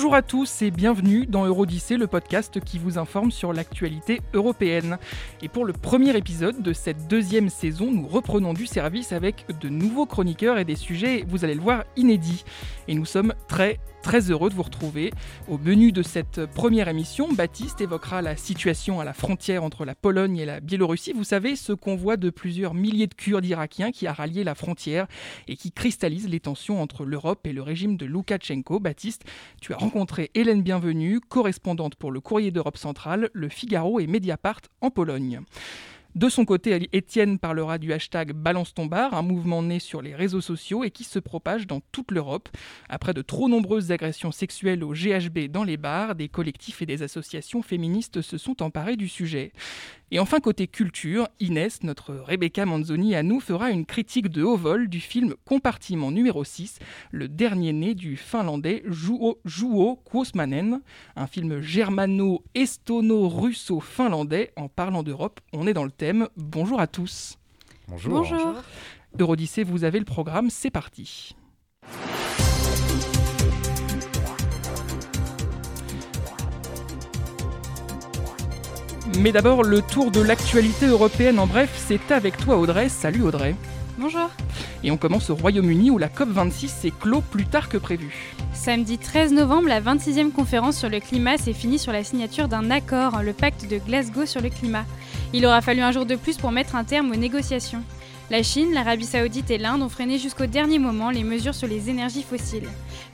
Bonjour à tous et bienvenue dans Eurodyssée, le podcast qui vous informe sur l'actualité européenne. Et pour le premier épisode de cette deuxième saison, nous reprenons du service avec de nouveaux chroniqueurs et des sujets, vous allez le voir, inédits. Et nous sommes très Très heureux de vous retrouver. Au menu de cette première émission, Baptiste évoquera la situation à la frontière entre la Pologne et la Biélorussie. Vous savez, ce convoi de plusieurs milliers de Kurdes irakiens qui a rallié la frontière et qui cristallise les tensions entre l'Europe et le régime de Loukachenko. Baptiste, tu as rencontré Hélène Bienvenue, correspondante pour le Courrier d'Europe centrale, le Figaro et Mediapart en Pologne. De son côté, Étienne parlera du hashtag Balance ton bar, un mouvement né sur les réseaux sociaux et qui se propage dans toute l'Europe. Après de trop nombreuses agressions sexuelles au GHB dans les bars, des collectifs et des associations féministes se sont emparés du sujet. Et enfin, côté culture, Inès, notre Rebecca Manzoni à nous, fera une critique de haut vol du film Compartiment numéro 6, le dernier né du finlandais Juho, Juho Kuosmanen, un film germano-estono-russo-finlandais. En parlant d'Europe, on est dans le thème. Bonjour à tous. Bonjour. Bonjour. Eurodyssée, vous avez le programme, c'est parti. Mais d'abord, le tour de l'actualité européenne en bref, c'est avec toi Audrey. Salut Audrey. Bonjour. Et on commence au Royaume-Uni où la COP26 s'est clos plus tard que prévu. Samedi 13 novembre, la 26e conférence sur le climat s'est finie sur la signature d'un accord, le pacte de Glasgow sur le climat. Il aura fallu un jour de plus pour mettre un terme aux négociations. La Chine, l'Arabie saoudite et l'Inde ont freiné jusqu'au dernier moment les mesures sur les énergies fossiles.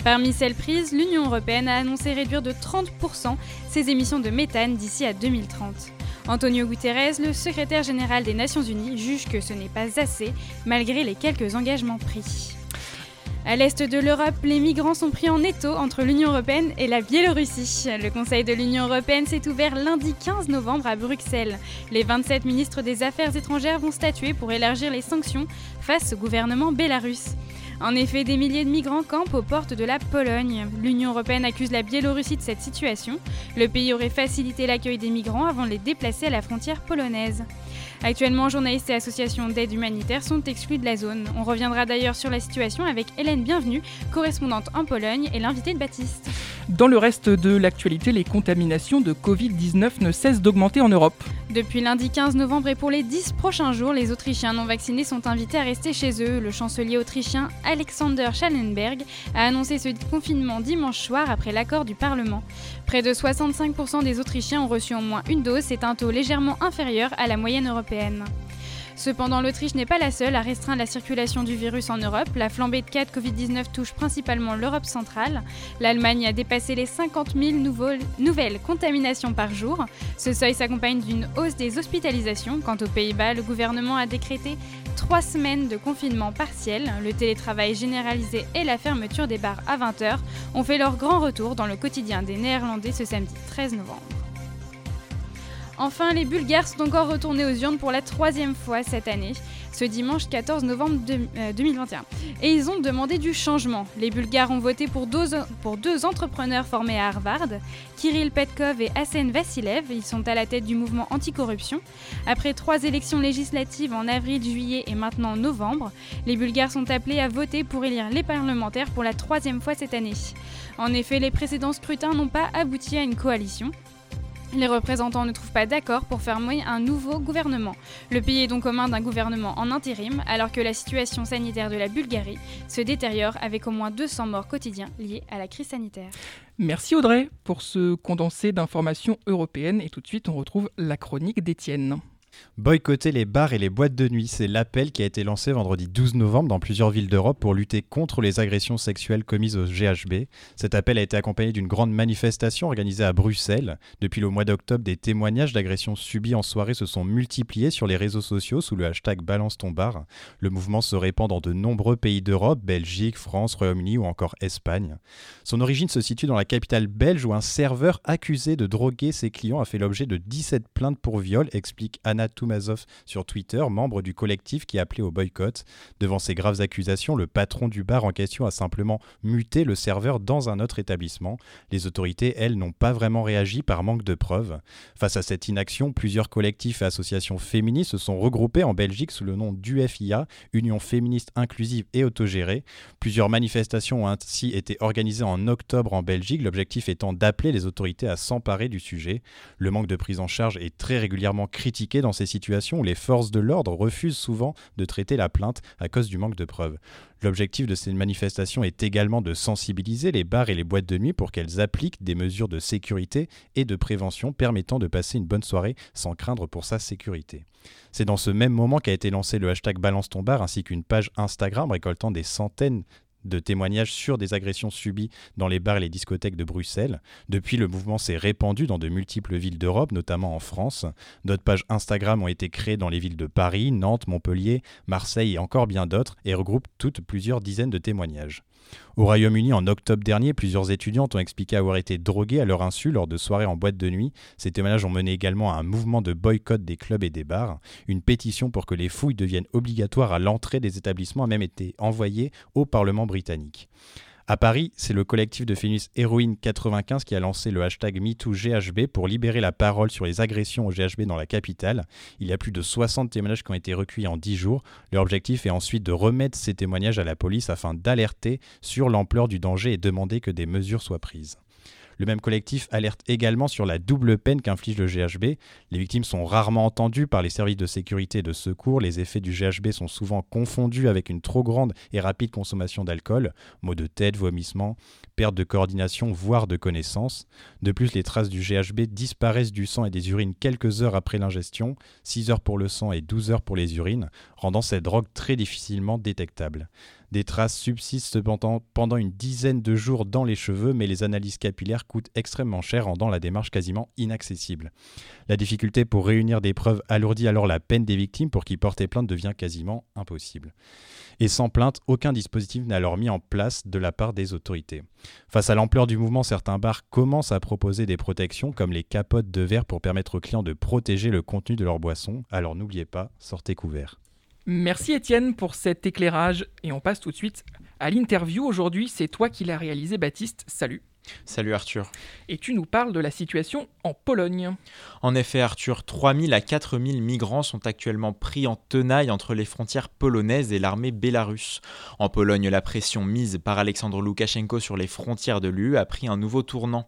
Parmi celles prises, l'Union européenne a annoncé réduire de 30% ses émissions de méthane d'ici à 2030. Antonio Guterres, le secrétaire général des Nations Unies, juge que ce n'est pas assez, malgré les quelques engagements pris. À l'est de l'Europe, les migrants sont pris en étau entre l'Union européenne et la Biélorussie. Le Conseil de l'Union européenne s'est ouvert lundi 15 novembre à Bruxelles. Les 27 ministres des Affaires étrangères vont statuer pour élargir les sanctions face au gouvernement bélarus. En effet, des milliers de migrants campent aux portes de la Pologne. L'Union européenne accuse la Biélorussie de cette situation. Le pays aurait facilité l'accueil des migrants avant de les déplacer à la frontière polonaise. Actuellement, journalistes et associations d'aide humanitaire sont exclus de la zone. On reviendra d'ailleurs sur la situation avec Hélène Bienvenue, correspondante en Pologne, et l'invité de Baptiste. Dans le reste de l'actualité, les contaminations de Covid-19 ne cessent d'augmenter en Europe. Depuis lundi 15 novembre et pour les 10 prochains jours, les Autrichiens non vaccinés sont invités à rester chez eux. Le chancelier autrichien Alexander Schallenberg a annoncé ce confinement dimanche soir après l'accord du Parlement. Près de 65% des Autrichiens ont reçu au moins une dose, c'est un taux légèrement inférieur à la moyenne européenne. Cependant, l'Autriche n'est pas la seule à restreindre la circulation du virus en Europe. La flambée de cas de Covid-19 touche principalement l'Europe centrale. L'Allemagne a dépassé les 50 000 nouvelles contaminations par jour. Ce seuil s'accompagne d'une hausse des hospitalisations. Quant aux Pays-Bas, le gouvernement a décrété trois semaines de confinement partiel. Le télétravail généralisé et la fermeture des bars à 20h ont fait leur grand retour dans le quotidien des Néerlandais ce samedi 13 novembre. Enfin, les Bulgares sont encore retournés aux urnes pour la troisième fois cette année, ce dimanche 14 novembre 2021. Et ils ont demandé du changement. Les Bulgares ont voté pour deux, entrepreneurs formés à Harvard, Kirill Petkov et Asen Vassilev. Ils sont à la tête du mouvement anticorruption. Après trois élections législatives en avril, juillet et maintenant en novembre, les Bulgares sont appelés à voter pour élire les parlementaires pour la troisième fois cette année. En effet, les précédents scrutins n'ont pas abouti à une coalition. Les représentants ne trouvent pas d'accord pour former un nouveau gouvernement. Le pays est donc aux mains d'un gouvernement en intérim, alors que la situation sanitaire de la Bulgarie se détériore avec au moins 200 morts quotidiens liés à la crise sanitaire. Merci Audrey pour ce condensé d'informations européennes et tout de suite on retrouve la chronique d'Étienne. Boycotter les bars et les boîtes de nuit, c'est l'appel qui a été lancé vendredi 12 novembre dans plusieurs villes d'Europe pour lutter contre les agressions sexuelles commises au GHB. Cet appel a été accompagné d'une grande manifestation organisée à Bruxelles. Depuis le mois d'octobre, des témoignages d'agressions subies en soirée se sont multipliés sur les réseaux sociaux sous le hashtag Balance ton bar. Le mouvement se répand dans de nombreux pays d'Europe, Belgique, France, Royaume-Uni ou encore Espagne. Son origine se situe dans la capitale belge où un serveur accusé de droguer ses clients a fait l'objet de 17 plaintes pour viol, explique Anna Svetlana Toumazov sur Twitter, membre du collectif qui a appelé au boycott. Devant ces graves accusations, le patron du bar en question a simplement muté le serveur dans un autre établissement. Les autorités, elles, n'ont pas vraiment réagi par manque de preuves. Face à cette inaction, plusieurs collectifs et associations féministes se sont regroupés en Belgique sous le nom d'UFIA, Union féministe inclusive et autogérée. Plusieurs manifestations ont ainsi été organisées en octobre en Belgique, l'objectif étant d'appeler les autorités à s'emparer du sujet. Le manque de prise en charge est très régulièrement critiqué dans ces situations où les forces de l'ordre refusent souvent de traiter la plainte à cause du manque de preuves. L'objectif de ces manifestations est également de sensibiliser les bars et les boîtes de nuit pour qu'elles appliquent des mesures de sécurité et de prévention permettant de passer une bonne soirée sans craindre pour sa sécurité. C'est dans ce même moment qu'a été lancé le hashtag Balance ton bar ainsi qu'une page Instagram récoltant des centaines de témoignages sur des agressions subies dans les bars et les discothèques de Bruxelles. Depuis, le mouvement s'est répandu dans de multiples villes d'Europe, notamment en France. D'autres pages Instagram ont été créées dans les villes de Paris, Nantes, Montpellier, Marseille et encore bien d'autres et regroupent toutes plusieurs dizaines de témoignages. Au Royaume-Uni, en octobre dernier, plusieurs étudiantes ont expliqué avoir été droguées à leur insu lors de soirées en boîte de nuit. Ces témoignages ont mené également à un mouvement de boycott des clubs et des bars. Une pétition pour que les fouilles deviennent obligatoires à l'entrée des établissements a même été envoyée au Parlement britannique. À Paris, c'est le collectif de féministes Héroïne 95 qui a lancé le hashtag MeTooGHB pour libérer la parole sur les agressions au GHB dans la capitale. Il y a plus de 60 témoignages qui ont été recueillis en 10 jours. Leur objectif est ensuite de remettre ces témoignages à la police afin d'alerter sur l'ampleur du danger et demander que des mesures soient prises. Le même collectif alerte également sur la double peine qu'inflige le GHB. Les victimes sont rarement entendues par les services de sécurité et de secours. Les effets du GHB sont souvent confondus avec une trop grande et rapide consommation d'alcool, maux de tête, vomissements, perte de coordination, voire de connaissance. De plus, les traces du GHB disparaissent du sang et des urines quelques heures après l'ingestion, 6 heures pour le sang et 12 heures pour les urines, rendant cette drogue très difficilement détectable. Des traces subsistent cependant pendant une dizaine de jours dans les cheveux, mais les analyses capillaires coûtent extrêmement cher, rendant la démarche quasiment inaccessible. La difficulté pour réunir des preuves alourdit alors la peine des victimes pour qui porter plainte devient quasiment impossible. Et sans plainte, aucun dispositif n'est alors mis en place de la part des autorités. Face à l'ampleur du mouvement, certains bars commencent à proposer des protections comme les capotes de verre pour permettre aux clients de protéger le contenu de leur boisson. Alors n'oubliez pas, sortez couverts. Merci Étienne pour cet éclairage et on passe tout de suite à l'interview. Aujourd'hui, c'est toi qui l'as réalisé, Baptiste. Salut. Salut Arthur. Et tu nous parles de la situation en Pologne. En effet Arthur, 3000 à 4000 migrants sont actuellement pris en tenaille entre les frontières polonaises et l'armée bélarusse. En Pologne, la pression mise par Alexandre Loukachenko sur les frontières de l'UE a pris un nouveau tournant.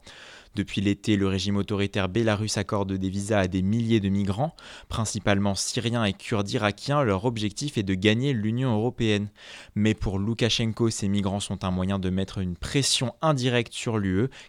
Depuis l'été, le régime autoritaire bélarus accorde des visas à des milliers de migrants, principalement syriens et kurdes irakiens. Leur objectif est de gagner l'Union européenne. Mais pour Loukachenko, ces migrants sont un moyen de mettre une pression indirecte sur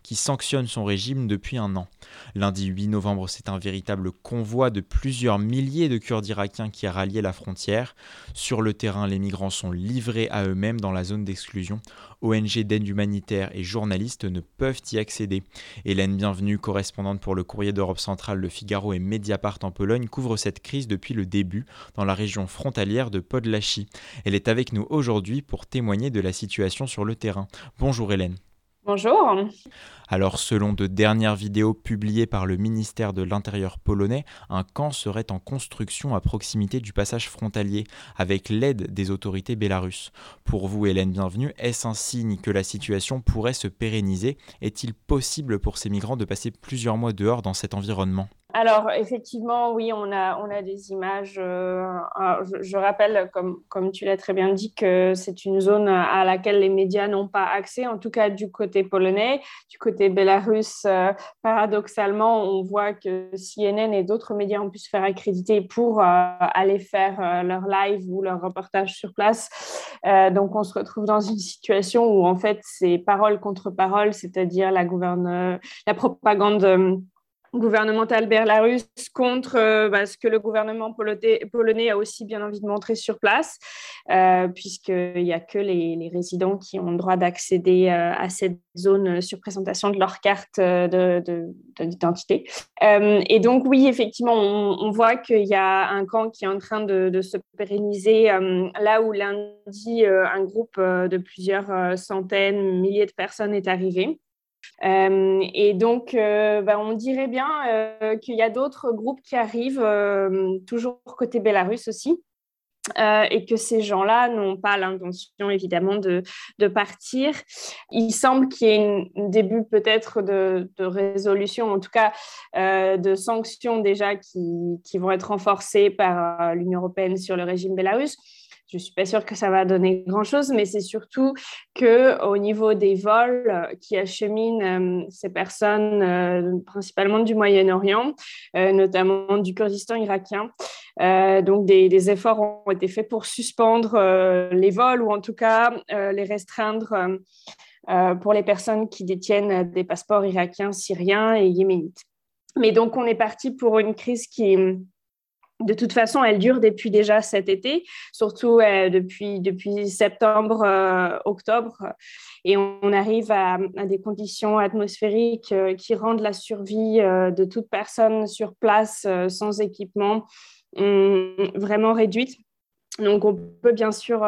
qui sanctionne son régime depuis un an. Lundi 8 novembre, c'est un véritable convoi de plusieurs milliers de Kurdes irakiens qui a rallié la frontière. Sur le terrain, les migrants sont livrés à eux-mêmes dans la zone d'exclusion. ONG d'aide humanitaire et journalistes ne peuvent y accéder. Hélène Bienvenue, correspondante pour le Courrier d'Europe centrale, Le Figaro et Mediapart en Pologne, couvre cette crise depuis le début dans la région frontalière de Podlachie. Elle est avec nous aujourd'hui pour témoigner de la situation sur le terrain. Bonjour Hélène. Bonjour. Alors, selon de dernières vidéos publiées par le ministère de l'Intérieur polonais, un camp serait en construction à proximité du passage frontalier, avec l'aide des autorités bélarusses. Pour vous, Hélène Bienvenue, est-ce un signe que la situation pourrait se pérenniser? Est-il possible pour ces migrants de passer plusieurs mois dehors dans cet environnement? Alors, effectivement, oui, on a, on a des images. Euh, je, rappelle, comme, comme tu l'as très bien dit, que c'est une zone à laquelle les médias n'ont pas accès, en tout cas du côté polonais. Du côté bélarus, euh, paradoxalement, on voit que CNN et d'autres médias ont pu se faire accréditer pour euh, aller faire leur live ou leur reportage sur place. donc, on se retrouve dans une situation où, en fait, c'est parole contre parole, c'est-à-dire la, la propagande gouvernemental bélarus contre euh, bah, ce que le gouvernement polonais a aussi bien envie de montrer sur place, euh, puisqu'il n'y a que les, résidents qui ont le droit d'accéder euh, à cette zone sur présentation de leur carte d'identité. et donc, oui, effectivement, on, voit qu'il y a un camp qui est en train de, de se pérenniser là où lundi, un groupe de plusieurs centaines, milliers de personnes est arrivé. Et donc, bah, on dirait bien qu'il y a d'autres groupes qui arrivent, toujours côté Bélarus aussi. Euh, et que ces gens-là n'ont pas l'intention évidemment de, de, partir. Il semble qu'il y ait un début peut-être de, de, résolution, en tout cas euh, de sanctions déjà qui, qui, vont être renforcées par euh, l'Union européenne sur le régime bélarus. Je ne suis pas sûre que ça va donner grand-chose, mais c'est surtout qu'au niveau des vols euh, qui acheminent euh, ces personnes, euh, principalement du Moyen-Orient, notamment du Kurdistan irakien, donc des, efforts ont été faits pour suspendre les vols ou en tout cas les restreindre pour les personnes qui détiennent des passeports irakiens, syriens et yéménites. Mais donc on est parti pour une crise qui de toute façon, elle dure depuis déjà cet été, surtout euh, depuis, depuis septembre, euh, octobre, et on, arrive à, des conditions atmosphériques euh, qui rendent la survie de toute personne sur place sans équipement hum, vraiment réduite. Donc, on peut bien sûr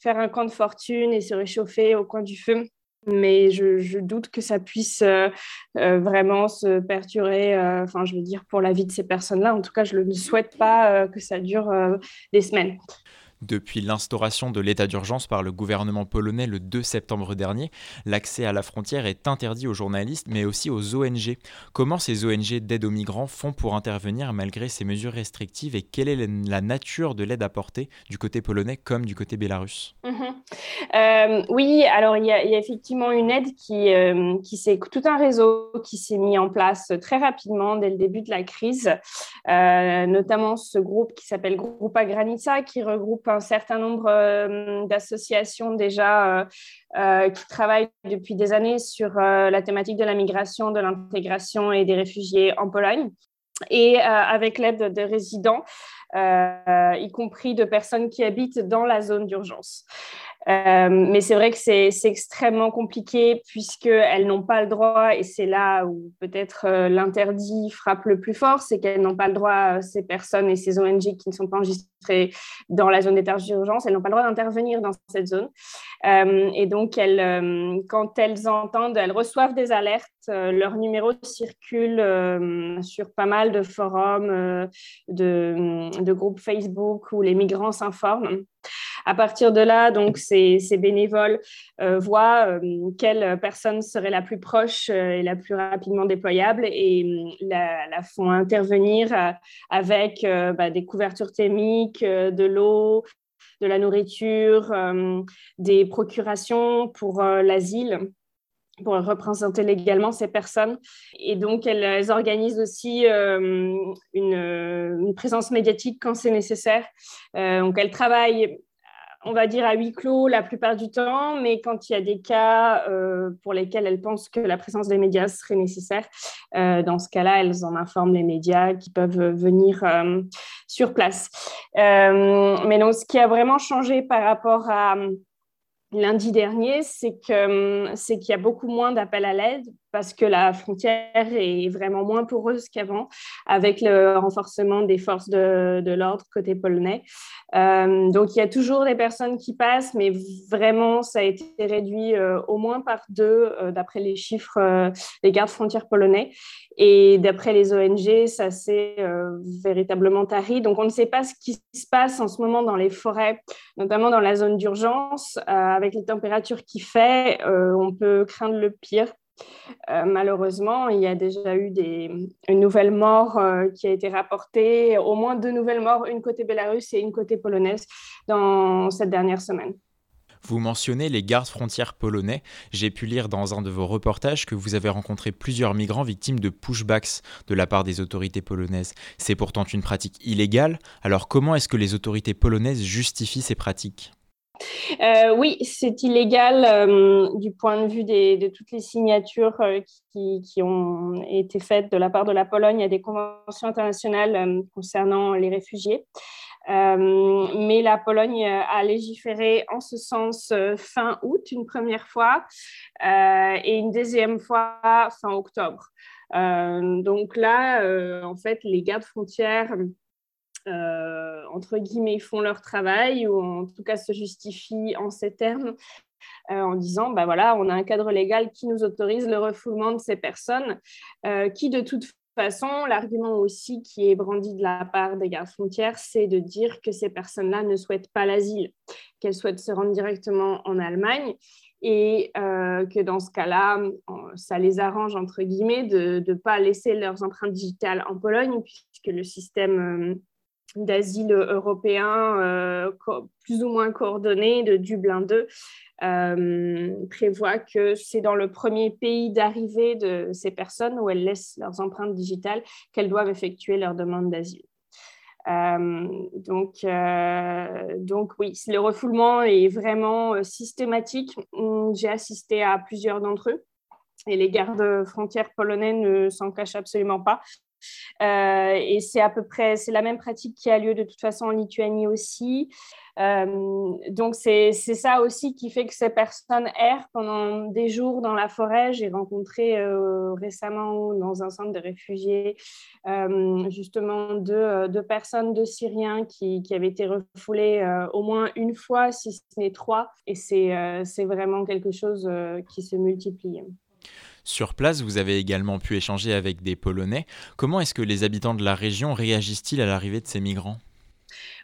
faire un camp de fortune et se réchauffer au coin du feu mais je, doute que ça puisse euh, euh, vraiment se perturber, euh, enfin je veux dire pour la vie de ces personnes-là. En tout cas, je ne souhaite pas que ça dure des semaines. Depuis l'instauration de l'état d'urgence par le gouvernement polonais le 2 septembre dernier, l'accès à la frontière est interdit aux journalistes mais aussi aux ONG. Comment ces ONG d'aide aux migrants font pour intervenir malgré ces mesures restrictives et quelle est la nature de l'aide apportée du côté polonais comme du côté bélarus? Mhm. euh, Oui, alors il y, a effectivement une aide qui, euh, qui s'est tout un réseau qui s'est mis en place très rapidement dès le début de la crise, euh, notamment ce groupe qui s'appelle Grupa Granica qui regroupe un certain nombre euh, d'associations déjà euh, euh, qui travaillent depuis des années sur la thématique de la migration, de l'intégration et des réfugiés en Pologne. Et avec l'aide de résidents, y compris de personnes qui habitent dans la zone d'urgence. Euh, mais c'est vrai que c'est extrêmement compliqué puisqu'elles n'ont pas le droit, et c'est là où peut-être euh, l'interdit frappe le plus fort, c'est qu'elles n'ont pas le droit, euh, ces personnes et ces ONG qui ne sont pas enregistrées dans la zone d'état d'urgence, elles n'ont pas le droit d'intervenir dans cette zone. et donc, elles, quand elles entendent, elles reçoivent des alertes, leur numéro circule sur pas mal de forums, de groupes Facebook où les migrants s'informent. À partir de là, donc, ces, bénévoles euh, voient euh, quelle personne serait la plus proche euh, et la plus rapidement déployable et la, font intervenir avec bah, des couvertures thermiques, de l'eau, de la nourriture, des procurations pour l'asile pour représenter légalement ces personnes. Et donc, elles, organisent aussi une, présence médiatique quand c'est nécessaire. donc, elles travaillent on va dire, à huis clos la plupart du temps, mais quand il y a des cas euh, pour lesquels elles pensent que la présence des médias serait nécessaire, euh, dans ce cas-là, elles en informent les médias qui peuvent venir euh, sur place. mais donc, ce qui a vraiment changé par rapport à lundi dernier, c'est qu'il y a beaucoup moins d'appels à l'aide parce que la frontière est vraiment moins poreuse qu'avant, avec le renforcement des forces de, l'ordre côté polonais. Euh, donc il y a toujours des personnes qui passent, mais vraiment ça a été réduit euh, au moins par deux, euh, d'après les chiffres des gardes frontières polonais. Et d'après les ONG, ça s'est véritablement tari. Donc on ne sait pas ce qui se passe en ce moment dans les forêts, notamment dans la zone d'urgence. avec les températures qu'il fait, on peut craindre le pire. Euh, malheureusement, il y a déjà eu des, une nouvelle mort euh, qui a été rapportée, au moins deux nouvelles morts, une côté bélarusse et une côté polonaise, dans cette dernière semaine. Vous mentionnez les gardes frontières polonais. J'ai pu lire dans un de vos reportages que vous avez rencontré plusieurs migrants victimes de pushbacks de la part des autorités polonaises. C'est pourtant une pratique illégale. Alors comment est-ce que les autorités polonaises justifient ces pratiques? Euh, oui, c'est illégal euh, du point de vue de toutes les signatures euh, qui, ont été faites de la part de la Pologne à des conventions internationales concernant les réfugiés. mais la Pologne a légiféré en ce sens fin août une première fois et une deuxième fois fin octobre. donc là, en fait, les gardes frontières euh, entre guillemets, font leur travail ou en tout cas se justifient en ces termes en disant, bah voilà, on a un cadre légal qui nous autorise le refoulement de ces personnes, qui de toute façon, l'argument aussi qui est brandi de la part des gardes frontières, c'est de dire que ces personnes-là ne souhaitent pas l'asile, qu'elles souhaitent se rendre directement en Allemagne et euh, que dans ce cas-là, ça les arrange, entre guillemets, de ne pas laisser leurs empreintes digitales en Pologne, puisque le système euh, d'asile européen euh, plus ou moins coordonné de Dublin 2 prévoit que c'est dans le premier pays d'arrivée de ces personnes où elles laissent leurs empreintes digitales qu'elles doivent effectuer leur demande d'asile. Euh, donc, euh, donc oui, le refoulement est vraiment euh, systématique. Hum, j'ai assisté à plusieurs d'entre eux et les gardes frontières polonais ne s'en cachent absolument pas. Euh, et c'est à peu près, c'est la même pratique qui a lieu de toute façon en Lituanie aussi. Euh, donc c'est ça aussi qui fait que ces personnes errent pendant des jours dans la forêt. J'ai rencontré euh, récemment dans un centre de réfugiés justement deux, deux, personnes, deux Syriens qui, qui avaient été refoulés au moins une fois, si ce n'est trois. Et c'est vraiment quelque chose qui se multiplie. Sur place, vous avez également pu échanger avec des Polonais. Comment est-ce que les habitants de la région réagissent-ils à l'arrivée de ces migrants?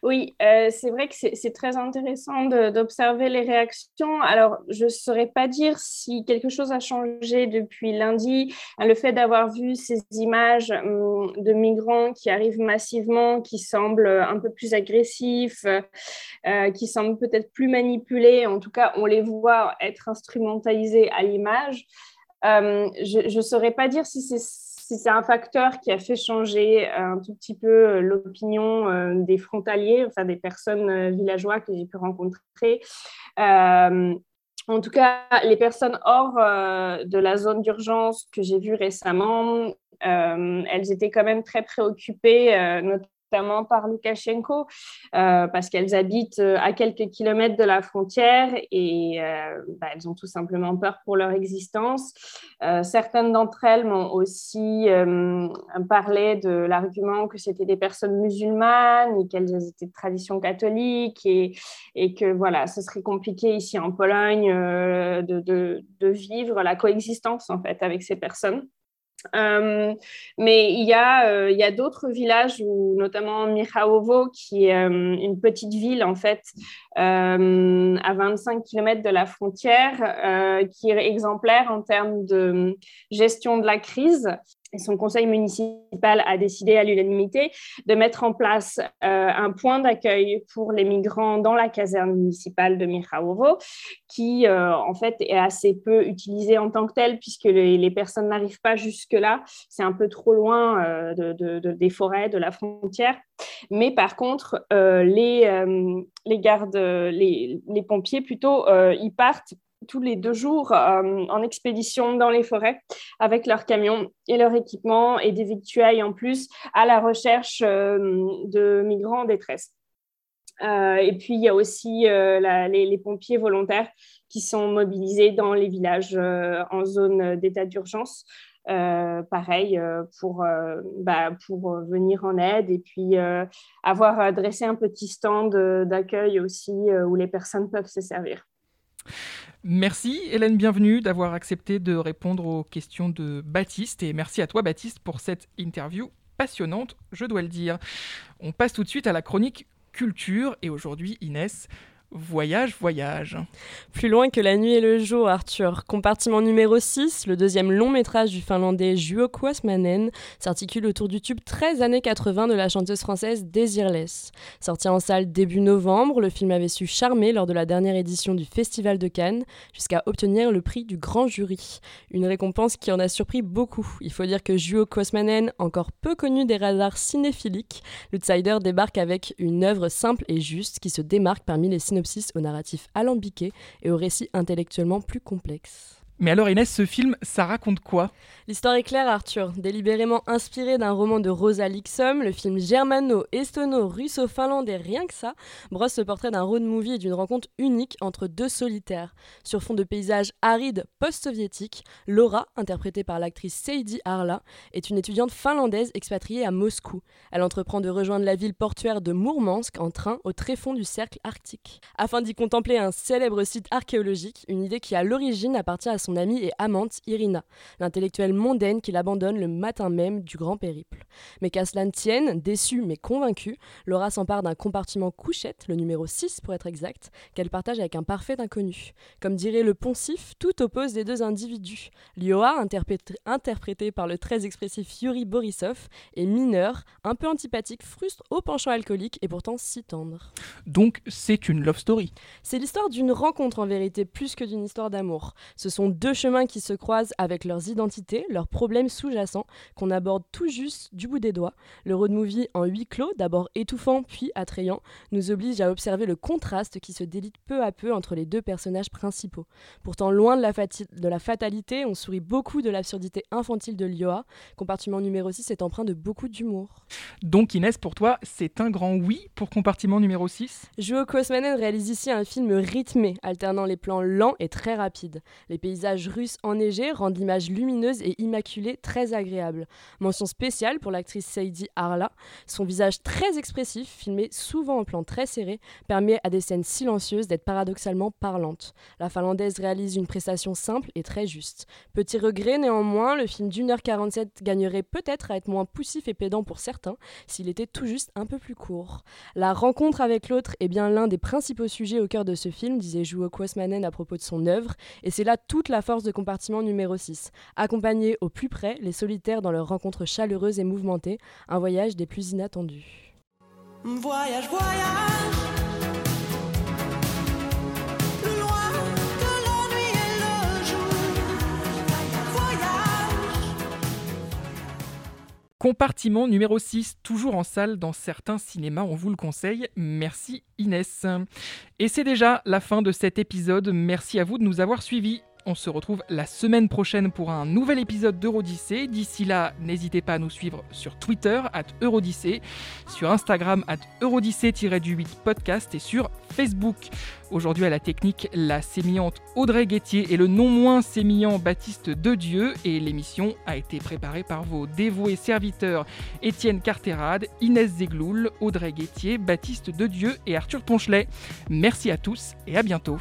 Oui, euh, c'est vrai que c'est très intéressant d'observer les réactions. Alors, je ne saurais pas dire si quelque chose a changé depuis lundi. Le fait d'avoir vu ces images hum, de migrants qui arrivent massivement, qui semblent un peu plus agressifs, euh, qui semblent peut-être plus manipulés, en tout cas, on les voit être instrumentalisés à l'image. Euh, je ne saurais pas dire si c'est un facteur qui a fait changer un tout petit peu euh, l'opinion euh, des frontaliers, enfin des personnes villageois que j'ai pu rencontrer. en tout cas, les personnes hors de la zone d'urgence que j'ai vues récemment, elles étaient quand même très préoccupées, notamment notamment par Loukachenko, euh, parce qu'elles habitent euh, à quelques kilomètres de la frontière et euh, bah, elles ont tout simplement peur pour leur existence. certaines d'entre elles m'ont aussi parlé de l'argument que c'était des personnes musulmanes et qu'elles étaient de tradition catholique et, que voilà, ce serait compliqué ici en Pologne de, de, de vivre la coexistence en fait avec ces personnes. Euh, mais il y a, euh, a d'autres villages, notamment Michałowo, qui est euh, une petite ville en fait à 25 km de la frontière, qui est exemplaire en termes de gestion de la crise son conseil municipal a décidé à l'unanimité de mettre en place euh, un point d'accueil pour les migrants dans la caserne municipale de Michałowo, qui euh, en fait est assez peu utilisé en tant que tel puisque les, personnes n'arrivent pas jusque-là. C'est un peu trop loin euh, de, des forêts, de la frontière. Mais par contre, les, les gardes, les, les pompiers plutôt, ils partent tous les deux jours euh, en expédition dans les forêts avec leurs camions et leur équipement et des victuailles en plus à la recherche euh, de migrants en détresse. Euh, et puis, il y a aussi les, pompiers volontaires qui sont mobilisés dans les villages en zone d'état d'urgence. pareil, pour, bah, pour venir en aide et puis avoir dressé un petit stand d'accueil aussi où les personnes peuvent se servir. Merci Hélène, bienvenue d'avoir accepté de répondre aux questions de Baptiste et merci à toi Baptiste pour cette interview passionnante, je dois le dire. On passe tout de suite à la chronique culture et aujourd'hui Inès, Voyage, voyage. Plus loin que la nuit et le jour, Arthur. Compartiment numéro 6, le deuxième long métrage du finlandais Juho Kuosmanen s'articule autour du tube 13 années 80 de la chanteuse française Désirless. Sorti en salle début novembre, le film avait su charmer lors de la dernière édition du Festival de Cannes jusqu'à obtenir le prix du grand jury. Une récompense qui en a surpris beaucoup. Il faut dire que Juho Kuosmanen, encore peu connu des radars cinéphiliques, l'outsider débarque avec une œuvre simple et juste qui se démarque parmi les au narratif alambiqué et au récit intellectuellement plus complexe. Mais alors Inès, ce film, ça raconte quoi? L'histoire est claire, Arthur. Délibérément inspiré d'un roman de Rosa Liksom, le film germano-estono-russo-finlandais Rien que ça brosse le portrait d'un road movie et d'une rencontre unique entre deux solitaires. Sur fond de paysages arides post-soviétiques, Laura, interprétée par l'actrice Seidi Arla, est une étudiante finlandaise expatriée à Moscou. Elle entreprend de rejoindre la ville portuaire de Mourmansk en train au tréfonds du cercle arctique. Afin d'y contempler un célèbre site archéologique, une idée qui à l'origine appartient à son amie et amante Irina, l'intellectuelle mondaine qu'il abandonne le matin même du grand périple. Mais qu'à cela ne tienne, déçue mais convaincue, Laura s'empare d'un compartiment couchette, le numéro 6 pour être exact, qu'elle partage avec un parfait inconnu. Comme dirait le poncif, tout oppose les deux individus. Lioa, interprété, par le très expressif Yuri Borisov, est mineur, un peu antipathique, frustre au penchant alcoolique et pourtant si tendre. Donc c'est une love story. C'est l'histoire d'une rencontre en vérité, plus que d'une histoire d'amour. Ce sont deux chemins qui se croisent avec leurs identités leurs problèmes sous-jacents qu'on aborde tout juste du bout des doigts. Le road movie en huis clos, d'abord étouffant puis attrayant, nous oblige à observer le contraste qui se délite peu à peu entre les deux personnages principaux. Pourtant, loin de la, de la fatalité, on sourit beaucoup de l'absurdité infantile de Lioa. Compartiment numéro 6 est empreint de beaucoup d'humour. Donc Inès, pour toi, c'est un grand oui pour compartiment numéro 6 Juho Kosmanen réalise ici un film rythmé, alternant les plans lents et très rapides. Les paysages russes enneigés rendent l'image lumineuse et immaculée, très agréable. Mention spéciale pour l'actrice Seidi Arla. Son visage très expressif, filmé souvent en plan très serré, permet à des scènes silencieuses d'être paradoxalement parlantes. La finlandaise réalise une prestation simple et très juste. Petit regret néanmoins, le film d'une heure 47 gagnerait peut-être à être moins poussif et pédant pour certains s'il était tout juste un peu plus court. La rencontre avec l'autre est bien l'un des principaux sujets au cœur de ce film, disait Juho Kuosmanen à propos de son œuvre, et c'est là toute la force de compartiment numéro 6. Accompagné au plus près les solitaires dans leur rencontre chaleureuse et mouvementée, un voyage des plus inattendus. Voyage, voyage Compartiment numéro 6, toujours en salle dans certains cinémas, on vous le conseille. Merci Inès. Et c'est déjà la fin de cet épisode. Merci à vous de nous avoir suivis. On se retrouve la semaine prochaine pour un nouvel épisode d'Eurodyssée. D'ici là, n'hésitez pas à nous suivre sur Twitter, at Eurodyssée, sur Instagram, at Eurodyssée-du-8 podcast et sur Facebook. Aujourd'hui à la technique, la sémillante Audrey Guettier et le non moins sémillant Baptiste de Dieu. Et l'émission a été préparée par vos dévoués serviteurs Étienne Carterade, Inès Zegloul, Audrey Guettier, Baptiste de Dieu et Arthur Ponchelet. Merci à tous et à bientôt.